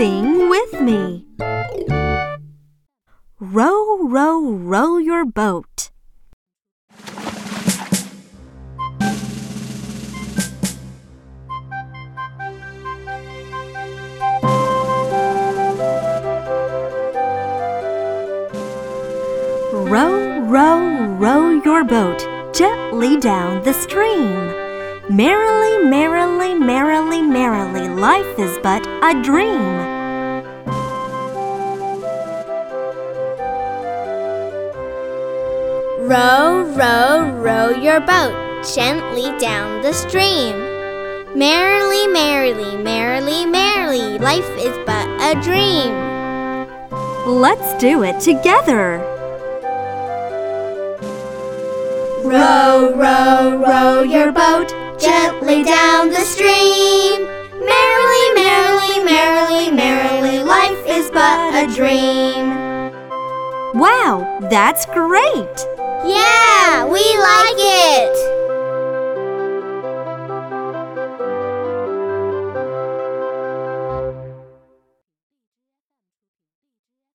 Sing with me. Row, row, row your boat. Row, row, row your boat gently down the stream. Merrily, merrily, merrily, merrily, life is but a dream. Row, row, row your boat gently down the stream. Merrily, merrily, merrily, merrily, life is but a dream. Let's do it together. Row, row, row your boat gently down the stream. Merrily, merrily, merrily, merrily, life is but a dream. Wow, that's great! Yeah,